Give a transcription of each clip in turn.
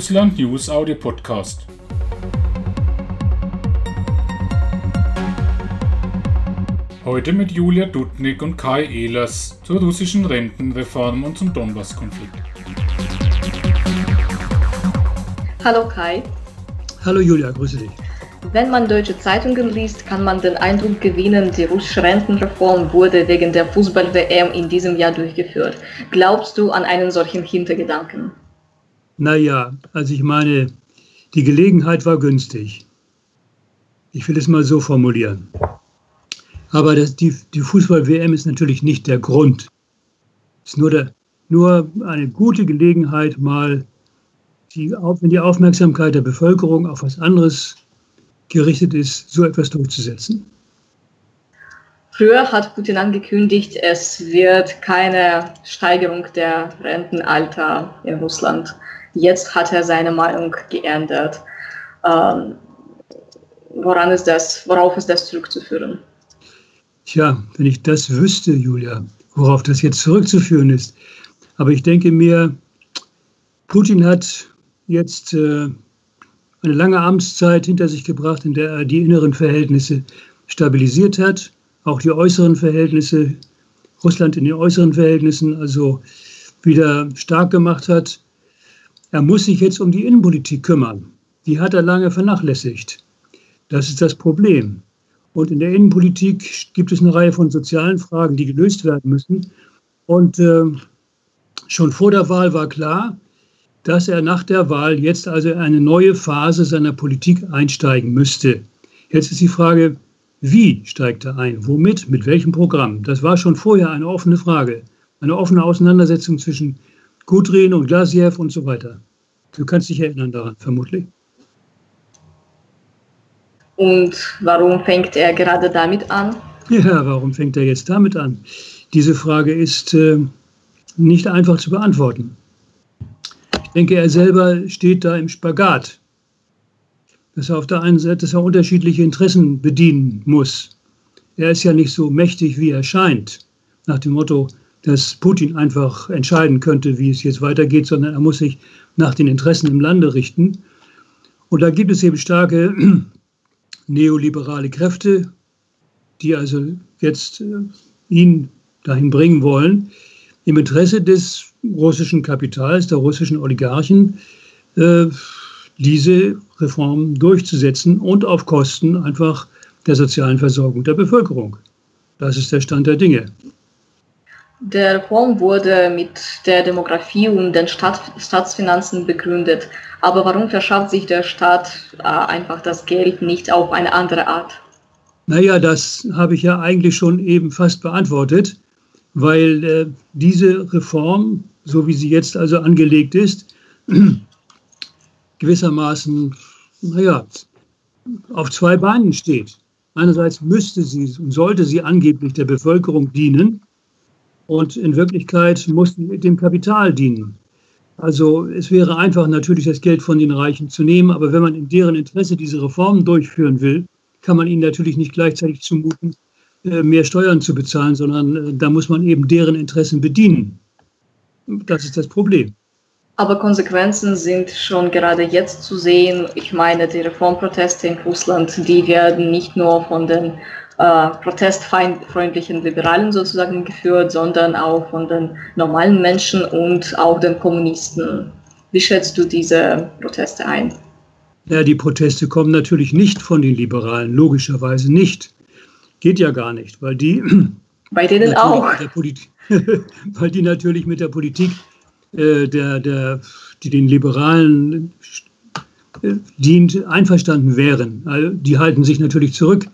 Russland News Audio Podcast. Heute mit Julia Dudnik und Kai Ehlers zur russischen Rentenreform und zum Donbass-Konflikt. Hallo Kai. Hallo Julia, grüße dich. Wenn man deutsche Zeitungen liest, kann man den Eindruck gewinnen, die russische Rentenreform wurde wegen der Fußball-WM in diesem Jahr durchgeführt. Glaubst du an einen solchen Hintergedanken? Naja, also ich meine, die Gelegenheit war günstig. Ich will es mal so formulieren. Aber das, die, die Fußball-WM ist natürlich nicht der Grund. Es ist nur, der, nur eine gute Gelegenheit, mal die, wenn die Aufmerksamkeit der Bevölkerung auf was anderes gerichtet ist, so etwas durchzusetzen. Früher hat Putin angekündigt, es wird keine Steigerung der Rentenalter in Russland. Jetzt hat er seine Meinung geändert. Ähm, woran ist das, worauf ist das zurückzuführen? Tja, wenn ich das wüsste, Julia, worauf das jetzt zurückzuführen ist. Aber ich denke mir, Putin hat jetzt äh, eine lange Amtszeit hinter sich gebracht, in der er die inneren Verhältnisse stabilisiert hat, auch die äußeren Verhältnisse, Russland in den äußeren Verhältnissen also wieder stark gemacht hat. Er muss sich jetzt um die Innenpolitik kümmern. Die hat er lange vernachlässigt. Das ist das Problem. Und in der Innenpolitik gibt es eine Reihe von sozialen Fragen, die gelöst werden müssen. Und äh, schon vor der Wahl war klar, dass er nach der Wahl jetzt also eine neue Phase seiner Politik einsteigen müsste. Jetzt ist die Frage, wie steigt er ein? Womit? Mit welchem Programm? Das war schon vorher eine offene Frage. Eine offene Auseinandersetzung zwischen Gudrin und Glasiev und so weiter. Du kannst dich erinnern daran, vermutlich. Und warum fängt er gerade damit an? Ja, warum fängt er jetzt damit an? Diese Frage ist äh, nicht einfach zu beantworten. Ich denke, er selber steht da im Spagat, dass er auf der einen Seite dass er unterschiedliche Interessen bedienen muss. Er ist ja nicht so mächtig, wie er scheint, nach dem Motto, dass Putin einfach entscheiden könnte, wie es jetzt weitergeht, sondern er muss sich nach den Interessen im Lande richten. Und da gibt es eben starke neoliberale Kräfte, die also jetzt äh, ihn dahin bringen wollen, im Interesse des russischen Kapitals, der russischen Oligarchen, äh, diese Reformen durchzusetzen und auf Kosten einfach der sozialen Versorgung der Bevölkerung. Das ist der Stand der Dinge. Der Reform wurde mit der Demografie und den Staat, Staatsfinanzen begründet. Aber warum verschafft sich der Staat äh, einfach das Geld nicht auf eine andere Art? Naja, das habe ich ja eigentlich schon eben fast beantwortet, weil äh, diese Reform, so wie sie jetzt also angelegt ist, gewissermaßen, naja, auf zwei Beinen steht. Einerseits müsste sie und sollte sie angeblich der Bevölkerung dienen und in Wirklichkeit muss sie dem Kapital dienen. Also es wäre einfach natürlich das Geld von den Reichen zu nehmen, aber wenn man in deren Interesse diese Reformen durchführen will, kann man ihnen natürlich nicht gleichzeitig zumuten, äh, mehr Steuern zu bezahlen, sondern äh, da muss man eben deren Interessen bedienen. Das ist das Problem. Aber Konsequenzen sind schon gerade jetzt zu sehen. Ich meine, die Reformproteste in Russland, die werden nicht nur von den äh, protestfreundlichen Liberalen sozusagen geführt, sondern auch von den normalen Menschen und auch den Kommunisten. Wie schätzt du diese Proteste ein? Ja, die Proteste kommen natürlich nicht von den Liberalen, logischerweise nicht. Geht ja gar nicht, weil die. Bei denen auch. weil die natürlich mit der Politik äh, der, der, die den Liberalen äh, dient, einverstanden wären. Also die halten sich natürlich zurück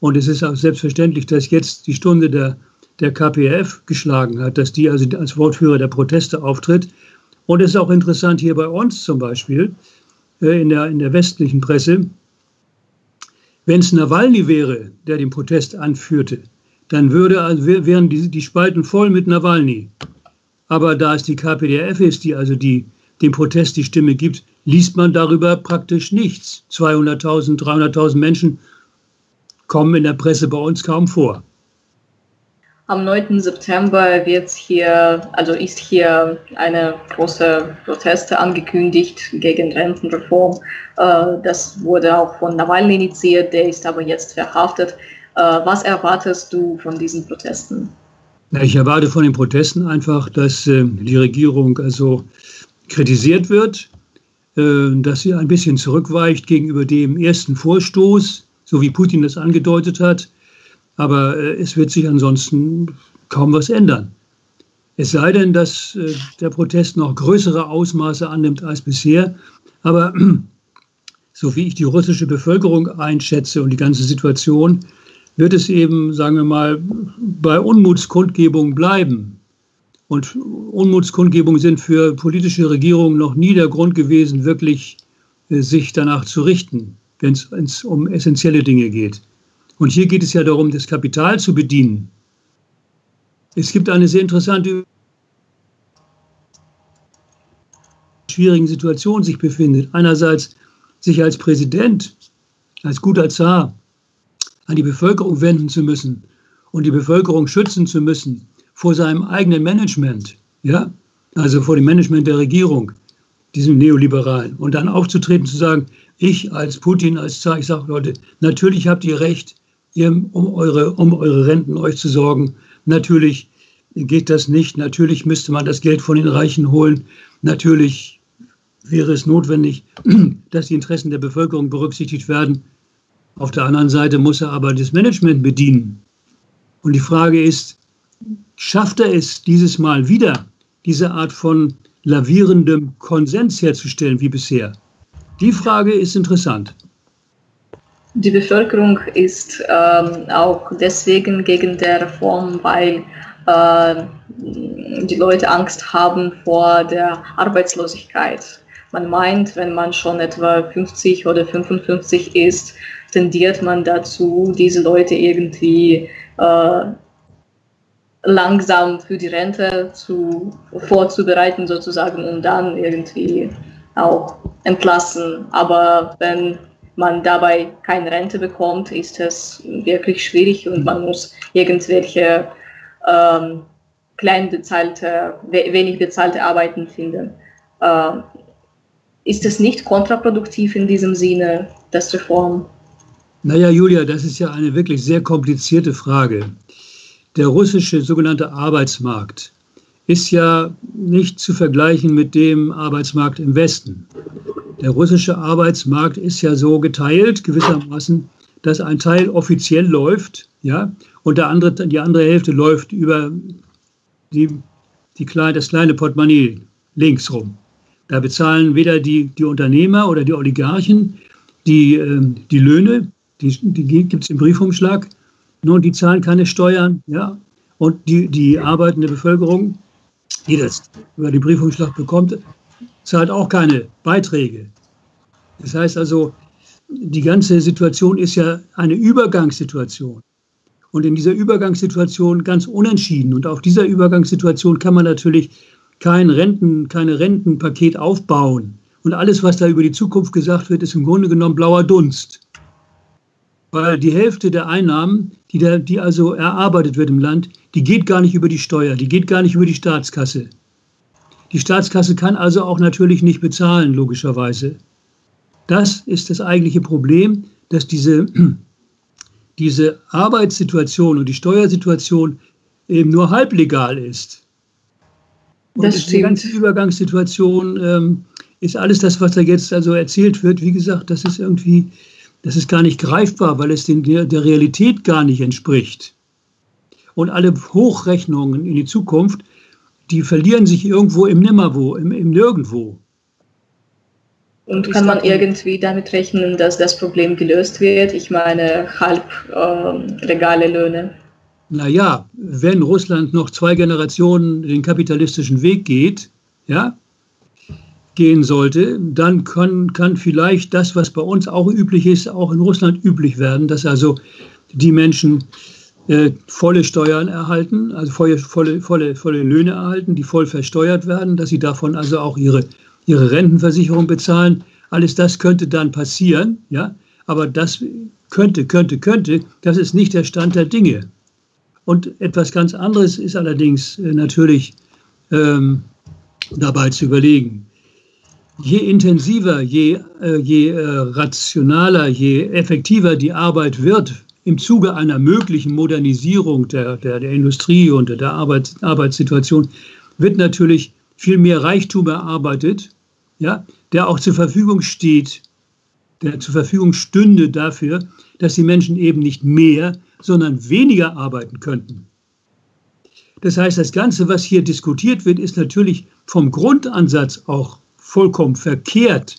und es ist auch selbstverständlich, dass jetzt die Stunde der, der KPF geschlagen hat, dass die also als Wortführer der Proteste auftritt. Und es ist auch interessant hier bei uns zum Beispiel, äh, in der, in der westlichen Presse, wenn es Nawalny wäre, der den Protest anführte, dann würde, also wären die, die Spalten voll mit Nawalny. Aber da es die KPDF ist, die also die, dem Protest die Stimme gibt, liest man darüber praktisch nichts. 200.000, 300.000 Menschen kommen in der Presse bei uns kaum vor. Am 9. September wird hier, also ist hier eine große Proteste angekündigt gegen Rentenreform. Äh, das wurde auch von Nawalny initiiert, der ist aber jetzt verhaftet. Äh, was erwartest du von diesen Protesten? Ich erwarte von den Protesten einfach, dass äh, die Regierung also kritisiert wird, dass sie ein bisschen zurückweicht gegenüber dem ersten Vorstoß, so wie Putin das angedeutet hat aber äh, es wird sich ansonsten kaum was ändern. Es sei denn, dass äh, der Protest noch größere Ausmaße annimmt als bisher. Aber so wie ich die russische Bevölkerung einschätze und die ganze Situation, wird es eben, sagen wir mal, bei Unmutskundgebungen bleiben. Und Unmutskundgebungen sind für politische Regierungen noch nie der Grund gewesen, wirklich äh, sich danach zu richten, wenn es um essentielle Dinge geht. Und hier geht es ja darum, das Kapital zu bedienen. Es gibt eine sehr interessante schwierigen Situation sich befindet. Einerseits sich als Präsident, als guter Zar an die Bevölkerung wenden zu müssen und die Bevölkerung schützen zu müssen vor seinem eigenen Management, ja, also vor dem Management der Regierung, diesem Neoliberalen, und dann aufzutreten zu sagen, ich als Putin, als Zar, ich sage Leute, natürlich habt ihr recht, ihr, um, eure, um eure Renten euch zu sorgen. Natürlich geht das nicht. Natürlich müsste man das Geld von den Reichen holen. Natürlich wäre es notwendig, dass die Interessen der Bevölkerung berücksichtigt werden. Auf der anderen Seite muss er aber das Management bedienen. Und die Frage ist, schafft er es dieses Mal wieder, diese Art von lavierendem Konsens herzustellen wie bisher? Die Frage ist interessant. Die Bevölkerung ist ähm, auch deswegen gegen die Reform, weil äh, die Leute Angst haben vor der Arbeitslosigkeit. Man meint, wenn man schon etwa 50 oder 55 ist, tendiert man dazu, diese Leute irgendwie äh, langsam für die Rente zu, vorzubereiten, sozusagen, und dann irgendwie auch entlassen. Aber wenn man dabei keine Rente bekommt, ist es wirklich schwierig und man muss irgendwelche ähm, klein bezahlte, wenig bezahlte Arbeiten finden. Ähm, ist es nicht kontraproduktiv in diesem Sinne, das Reform? Naja, Julia, das ist ja eine wirklich sehr komplizierte Frage. Der russische sogenannte Arbeitsmarkt ist ja nicht zu vergleichen mit dem Arbeitsmarkt im Westen. Der russische Arbeitsmarkt ist ja so geteilt, gewissermaßen, dass ein Teil offiziell läuft, ja, und der andere, die andere Hälfte läuft über die, die kleine, das kleine Portemonnaie links rum. Da bezahlen weder die, die Unternehmer oder die Oligarchen die, äh, die Löhne, die, die gibt es im Briefumschlag, nur die zahlen keine Steuern, ja, und die, die arbeitende Bevölkerung, die das über den Briefumschlag bekommt, zahlt auch keine Beiträge. Das heißt also, die ganze Situation ist ja eine Übergangssituation. Und in dieser Übergangssituation ganz unentschieden. Und auf dieser Übergangssituation kann man natürlich kein Renten, keine Rentenpaket aufbauen. Und alles, was da über die Zukunft gesagt wird, ist im Grunde genommen blauer Dunst. Weil die Hälfte der Einnahmen, die, da, die also erarbeitet wird im Land, die geht gar nicht über die Steuer, die geht gar nicht über die Staatskasse. Die Staatskasse kann also auch natürlich nicht bezahlen, logischerweise. Das ist das eigentliche Problem, dass diese, diese Arbeitssituation und die Steuersituation eben nur halblegal ist. Und das die ganze Übergangssituation ähm, ist alles das, was da jetzt also erzählt wird. Wie gesagt, das ist irgendwie, das ist gar nicht greifbar, weil es den, der, der Realität gar nicht entspricht. Und alle Hochrechnungen in die Zukunft die verlieren sich irgendwo im Nimmerwo, im, im Nirgendwo. Und kann man irgendwie damit rechnen, dass das Problem gelöst wird? Ich meine, halb äh, regale Löhne. Naja, wenn Russland noch zwei Generationen den kapitalistischen Weg geht, ja, gehen sollte, dann kann, kann vielleicht das, was bei uns auch üblich ist, auch in Russland üblich werden, dass also die Menschen äh, volle Steuern erhalten, also volle, volle, volle, volle Löhne erhalten, die voll versteuert werden, dass sie davon also auch ihre, ihre Rentenversicherung bezahlen. Alles das könnte dann passieren, ja, aber das könnte, könnte, könnte, das ist nicht der Stand der Dinge. Und etwas ganz anderes ist allerdings äh, natürlich ähm, dabei zu überlegen. Je intensiver, je, äh, je äh, rationaler, je effektiver die Arbeit wird im Zuge einer möglichen Modernisierung der, der, der Industrie und der Arbeits, Arbeitssituation, wird natürlich viel mehr Reichtum erarbeitet, ja, der auch zur Verfügung steht, der zur Verfügung stünde dafür, dass die Menschen eben nicht mehr, sondern weniger arbeiten könnten. Das heißt, das Ganze, was hier diskutiert wird, ist natürlich vom Grundansatz auch vollkommen verkehrt.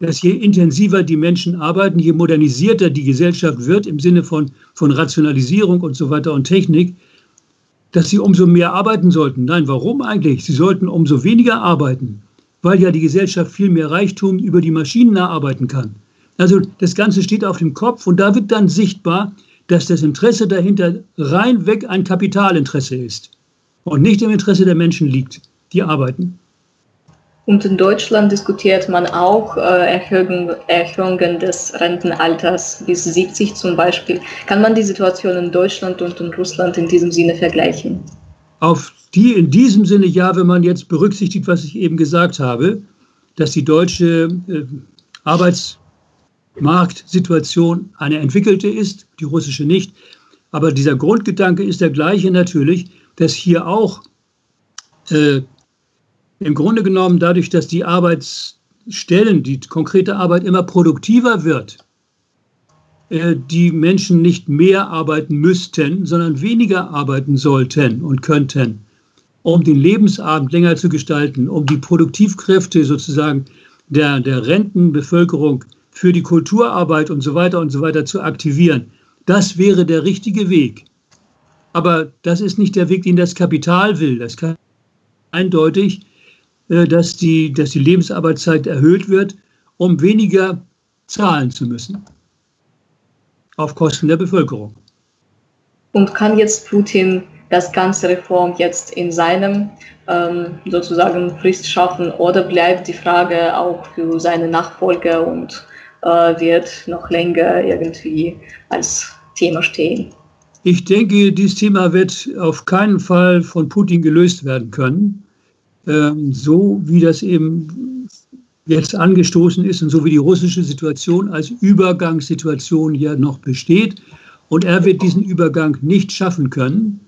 Dass je intensiver die Menschen arbeiten, je modernisierter die Gesellschaft wird im Sinne von, von Rationalisierung und so weiter und Technik, dass sie umso mehr arbeiten sollten. Nein, warum eigentlich? Sie sollten umso weniger arbeiten, weil ja die Gesellschaft viel mehr Reichtum über die Maschinen erarbeiten kann. Also das Ganze steht auf dem Kopf und da wird dann sichtbar, dass das Interesse dahinter reinweg ein Kapitalinteresse ist und nicht im Interesse der Menschen liegt, die arbeiten. Und in Deutschland diskutiert man auch äh, Erhöhung, Erhöhungen des Rentenalters bis 70 zum Beispiel. Kann man die Situation in Deutschland und in Russland in diesem Sinne vergleichen? Auf die in diesem Sinne ja, wenn man jetzt berücksichtigt, was ich eben gesagt habe, dass die deutsche äh, Arbeitsmarktsituation eine entwickelte ist, die russische nicht. Aber dieser Grundgedanke ist der gleiche natürlich, dass hier auch äh, im Grunde genommen dadurch, dass die Arbeitsstellen, die konkrete Arbeit immer produktiver wird, äh, die Menschen nicht mehr arbeiten müssten, sondern weniger arbeiten sollten und könnten, um den Lebensabend länger zu gestalten, um die Produktivkräfte sozusagen der, der Rentenbevölkerung für die Kulturarbeit und so weiter und so weiter zu aktivieren. Das wäre der richtige Weg. Aber das ist nicht der Weg, den das Kapital will. Das kann eindeutig dass die, dass die Lebensarbeitszeit erhöht wird, um weniger zahlen zu müssen. Auf Kosten der Bevölkerung. Und kann jetzt Putin das ganze Reform jetzt in seinem ähm, sozusagen Frist schaffen oder bleibt die Frage auch für seine Nachfolger und äh, wird noch länger irgendwie als Thema stehen? Ich denke, dieses Thema wird auf keinen Fall von Putin gelöst werden können. Ähm, so wie das eben jetzt angestoßen ist und so wie die russische Situation als Übergangssituation hier noch besteht. Und er wird diesen Übergang nicht schaffen können,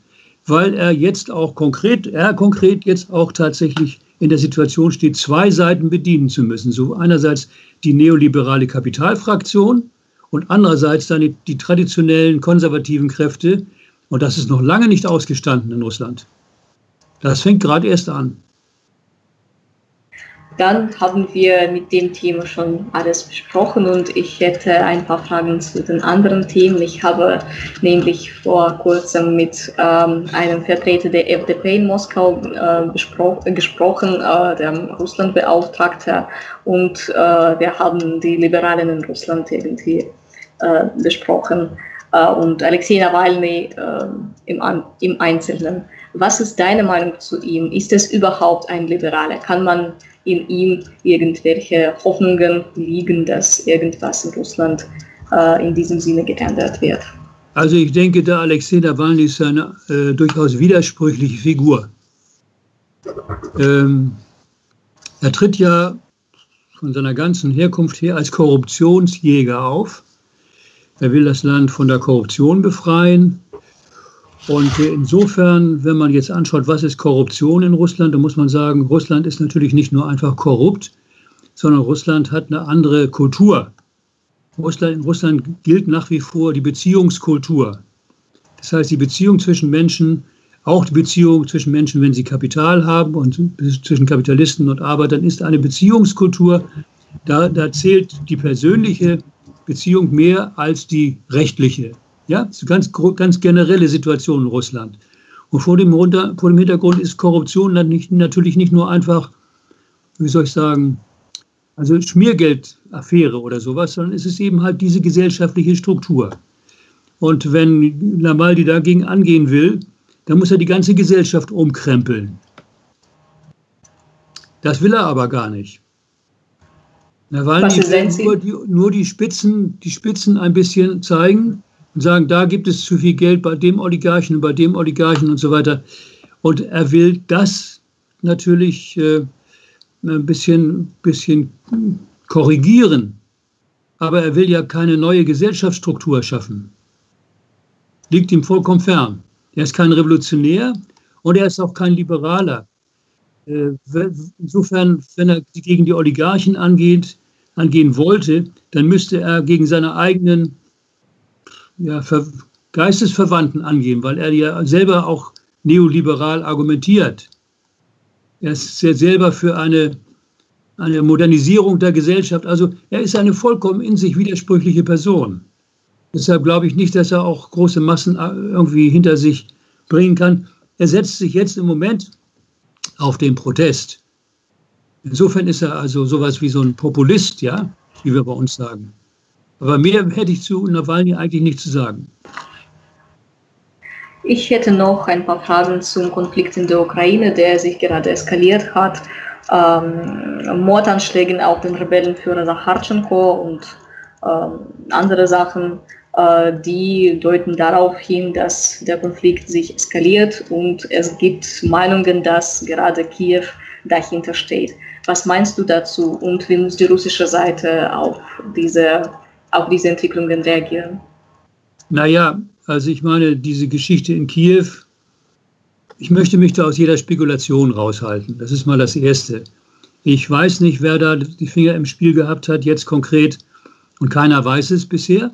weil er jetzt auch konkret, er konkret jetzt auch tatsächlich in der Situation steht, zwei Seiten bedienen zu müssen. So einerseits die neoliberale Kapitalfraktion und andererseits dann die, die traditionellen konservativen Kräfte. Und das ist noch lange nicht ausgestanden in Russland. Das fängt gerade erst an. Dann haben wir mit dem Thema schon alles besprochen und ich hätte ein paar Fragen zu den anderen Themen. Ich habe nämlich vor kurzem mit ähm, einem Vertreter der FDP in Moskau äh, gesprochen, äh, der Russlandbeauftragte, und äh, wir haben die Liberalen in Russland irgendwie äh, besprochen äh, und Alexei Nawalny äh, im, im Einzelnen. Was ist deine Meinung zu ihm? Ist es überhaupt ein Liberaler? Kann man in ihm irgendwelche Hoffnungen liegen, dass irgendwas in Russland äh, in diesem Sinne geändert wird. Also ich denke, der Alexei Nawalny ist eine äh, durchaus widersprüchliche Figur. Ähm, er tritt ja von seiner ganzen Herkunft her als Korruptionsjäger auf. Er will das Land von der Korruption befreien. Und insofern, wenn man jetzt anschaut, was ist Korruption in Russland, dann muss man sagen, Russland ist natürlich nicht nur einfach korrupt, sondern Russland hat eine andere Kultur. Russland, in Russland gilt nach wie vor die Beziehungskultur. Das heißt, die Beziehung zwischen Menschen, auch die Beziehung zwischen Menschen, wenn sie Kapital haben und zwischen Kapitalisten und Arbeitern, ist eine Beziehungskultur. Da, da zählt die persönliche Beziehung mehr als die rechtliche. Ja, ganz, ganz generelle Situation in Russland. Und vor dem, vor dem Hintergrund ist Korruption dann nicht, natürlich nicht nur einfach, wie soll ich sagen, also Schmiergeldaffäre oder sowas, sondern es ist eben halt diese gesellschaftliche Struktur. Und wenn Lamaldi dagegen angehen will, dann muss er die ganze Gesellschaft umkrempeln. Das will er aber gar nicht. Nawalny will nur die, nur die Spitzen, die Spitzen ein bisschen zeigen und sagen, da gibt es zu viel Geld bei dem Oligarchen, bei dem Oligarchen und so weiter. Und er will das natürlich äh, ein bisschen, bisschen korrigieren. Aber er will ja keine neue Gesellschaftsstruktur schaffen. Liegt ihm vollkommen fern. Er ist kein Revolutionär und er ist auch kein Liberaler. Äh, insofern, wenn er gegen die Oligarchen angeht, angehen wollte, dann müsste er gegen seine eigenen ja, Geistesverwandten angehen, weil er ja selber auch neoliberal argumentiert. Er ist selber für eine, eine Modernisierung der Gesellschaft. Also er ist eine vollkommen in sich widersprüchliche Person. Deshalb glaube ich nicht, dass er auch große Massen äh, irgendwie hinter sich bringen kann. Er setzt sich jetzt im Moment auf den Protest. Insofern ist er also sowas wie so ein Populist, ja, wie wir bei uns sagen. Aber mehr hätte ich zu Nawalny eigentlich nicht zu sagen. Ich hätte noch ein paar Fragen zum Konflikt in der Ukraine, der sich gerade eskaliert hat. Ähm, Mordanschlägen auf den Rebellenführer Sacharchenko und ähm, andere Sachen, äh, die deuten darauf hin, dass der Konflikt sich eskaliert und es gibt Meinungen, dass gerade Kiew dahinter steht. Was meinst du dazu und wie muss die russische Seite auf diese, auf diese Entwicklungen reagieren? Naja, also ich meine, diese Geschichte in Kiew, ich möchte mich da aus jeder Spekulation raushalten. Das ist mal das Erste. Ich weiß nicht, wer da die Finger im Spiel gehabt hat, jetzt konkret, und keiner weiß es bisher.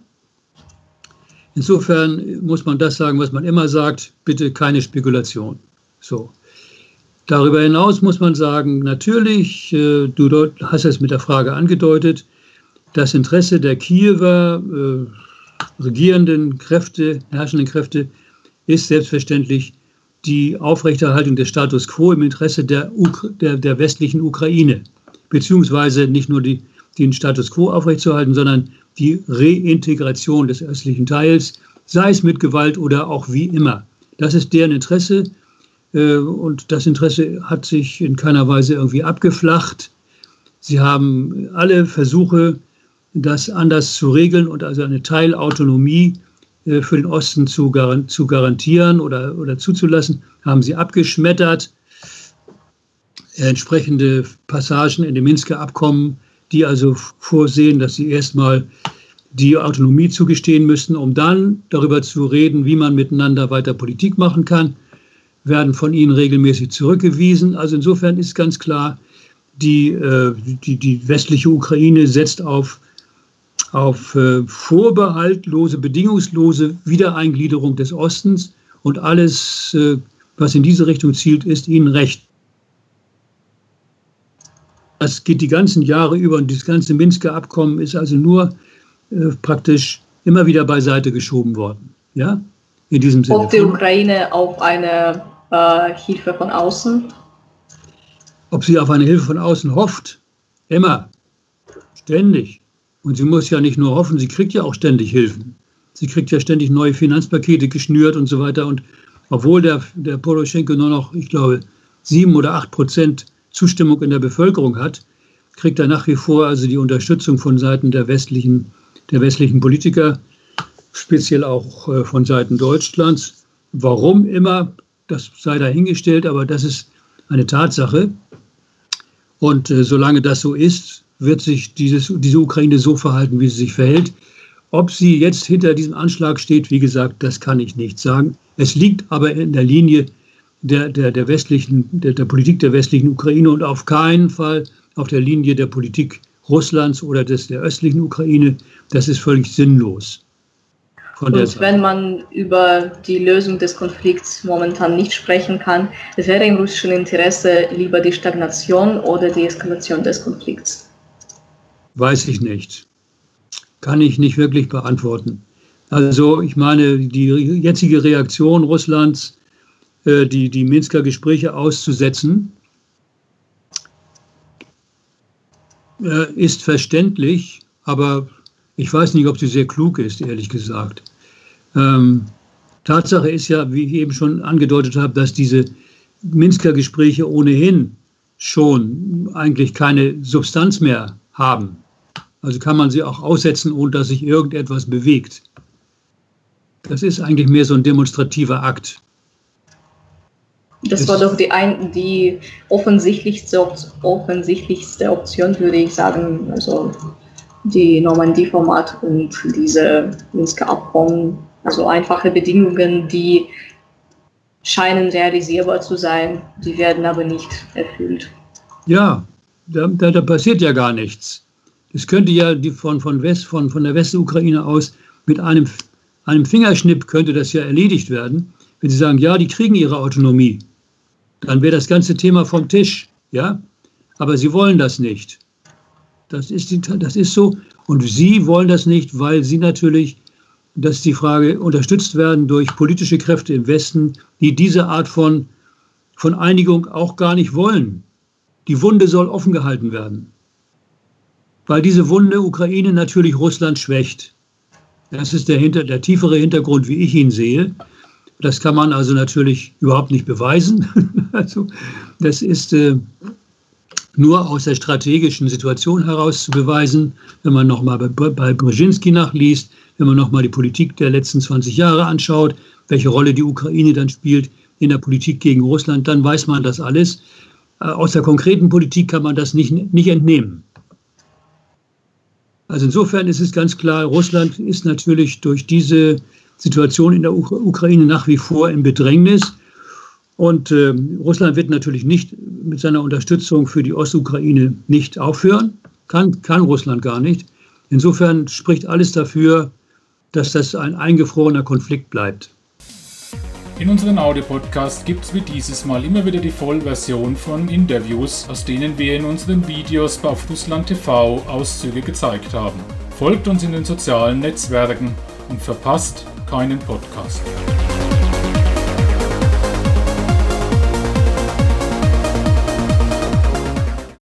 Insofern muss man das sagen, was man immer sagt, bitte keine Spekulation. So. Darüber hinaus muss man sagen, natürlich, äh, du hast es mit der Frage angedeutet, das Interesse der Kiewer äh, regierenden Kräfte, herrschenden Kräfte, ist selbstverständlich die Aufrechterhaltung des Status quo im Interesse der, der, der westlichen Ukraine, beziehungsweise nicht nur die, den Status quo aufrechtzuerhalten, sondern die Reintegration des östlichen Teils, sei es mit Gewalt oder auch wie immer. Das ist deren Interesse äh, und das Interesse hat sich in keiner Weise irgendwie abgeflacht. Sie haben alle Versuche, das anders zu regeln und also eine Teilautonomie äh, für den Osten zu, garantieren oder, oder zuzulassen, haben sie abgeschmettert. Entsprechende Passagen in dem Minsker Abkommen, die also vorsehen, dass sie erstmal die Autonomie zugestehen müssen, um dann darüber zu reden, wie man miteinander weiter Politik machen kann werden von ihnen regelmäßig zurückgewiesen. Also insofern ist ganz klar, die, äh, die, die westliche Ukraine setzt auf, auf äh, vorbehaltlose, bedingungslose Wiedereingliederung des Ostens und alles, äh, was in diese Richtung zielt, ist ihnen recht. Das geht die ganzen Jahre über und das ganze Minsker Abkommen ist also nur äh, praktisch immer wieder beiseite geschoben worden. Ja, in diesem Sinne. Ob die Ukraine auf eine äh, Hilfe von außen? Ob sie auf eine Hilfe von außen hofft? Immer. Ständig. Und sie muss ja nicht nur hoffen, sie kriegt ja auch ständig Hilfen. Sie kriegt ja ständig neue Finanzpakete geschnürt und so weiter. Und obwohl der, der Poroschenko nur noch, ich glaube, sieben oder acht Prozent Zustimmung in der Bevölkerung hat, kriegt er nach wie vor also die Unterstützung von Seiten der westlichen, der westlichen Politiker, speziell auch äh, von Seiten Deutschlands. Warum immer, das sei dahingestellt, aber das ist eine Tatsache. Und äh, solange das so ist, wird sich dieses, diese Ukraine so verhalten, wie sie sich verhält. Ob sie jetzt hinter diesem Anschlag steht, wie gesagt, das kann ich nicht sagen. Es liegt aber in der Linie der, der, der, westlichen, der, der Politik der westlichen Ukraine und auf keinen Fall auf der Linie der Politik Russlands oder des, der östlichen Ukraine. Das ist völlig sinnlos. Und wenn man über die Lösung des Konflikts momentan nicht sprechen kann, wäre im russischen Interesse lieber die Stagnation oder die Eskalation des Konflikts? Weiß ich nicht. Kann ich nicht wirklich beantworten. Also ich meine, die jetzige Reaktion Russlands, äh, die, die Minsker Gespräche auszusetzen, äh, ist verständlich, aber ich weiß nicht, ob sie sehr klug ist, ehrlich gesagt. Ähm, Tatsache ist ja, wie ich eben schon angedeutet habe, dass diese Minsker Gespräche ohnehin schon eigentlich keine Substanz mehr haben. Also kann man sie auch aussetzen, ohne dass sich irgendetwas bewegt. Das ist eigentlich mehr so ein demonstrativer Akt. Das war doch die, ein, die offensichtlichste, offensichtlichste Option, würde ich sagen. Also die Normandie-Format und diese Minsker Abkommen, also einfache Bedingungen, die scheinen realisierbar zu sein, die werden aber nicht erfüllt. Ja, da, da, da passiert ja gar nichts. Es könnte ja die von, von, West, von, von der Westukraine aus mit einem, einem Fingerschnipp könnte das ja erledigt werden, wenn Sie sagen, ja, die kriegen ihre Autonomie. Dann wäre das ganze Thema vom Tisch, ja. Aber Sie wollen das nicht. Das ist, die, das ist so. Und Sie wollen das nicht, weil Sie natürlich, dass die Frage unterstützt werden durch politische Kräfte im Westen, die diese Art von, von Einigung auch gar nicht wollen. Die Wunde soll offen gehalten werden weil diese Wunde Ukraine natürlich Russland schwächt. Das ist der, hinter, der tiefere Hintergrund, wie ich ihn sehe. Das kann man also natürlich überhaupt nicht beweisen. also, das ist äh, nur aus der strategischen Situation heraus zu beweisen, wenn man nochmal bei, bei Brzezinski nachliest, wenn man nochmal die Politik der letzten 20 Jahre anschaut, welche Rolle die Ukraine dann spielt in der Politik gegen Russland, dann weiß man das alles. Äh, aus der konkreten Politik kann man das nicht, nicht entnehmen. Also insofern ist es ganz klar, Russland ist natürlich durch diese Situation in der Ukraine nach wie vor im Bedrängnis. Und äh, Russland wird natürlich nicht mit seiner Unterstützung für die Ostukraine nicht aufhören. Kann, kann Russland gar nicht. Insofern spricht alles dafür, dass das ein eingefrorener Konflikt bleibt. In unseren Audio-Podcast gibt es wie dieses Mal immer wieder die Vollversion von Interviews, aus denen wir in unseren Videos auf Russland TV Auszüge gezeigt haben. Folgt uns in den sozialen Netzwerken und verpasst keinen Podcast.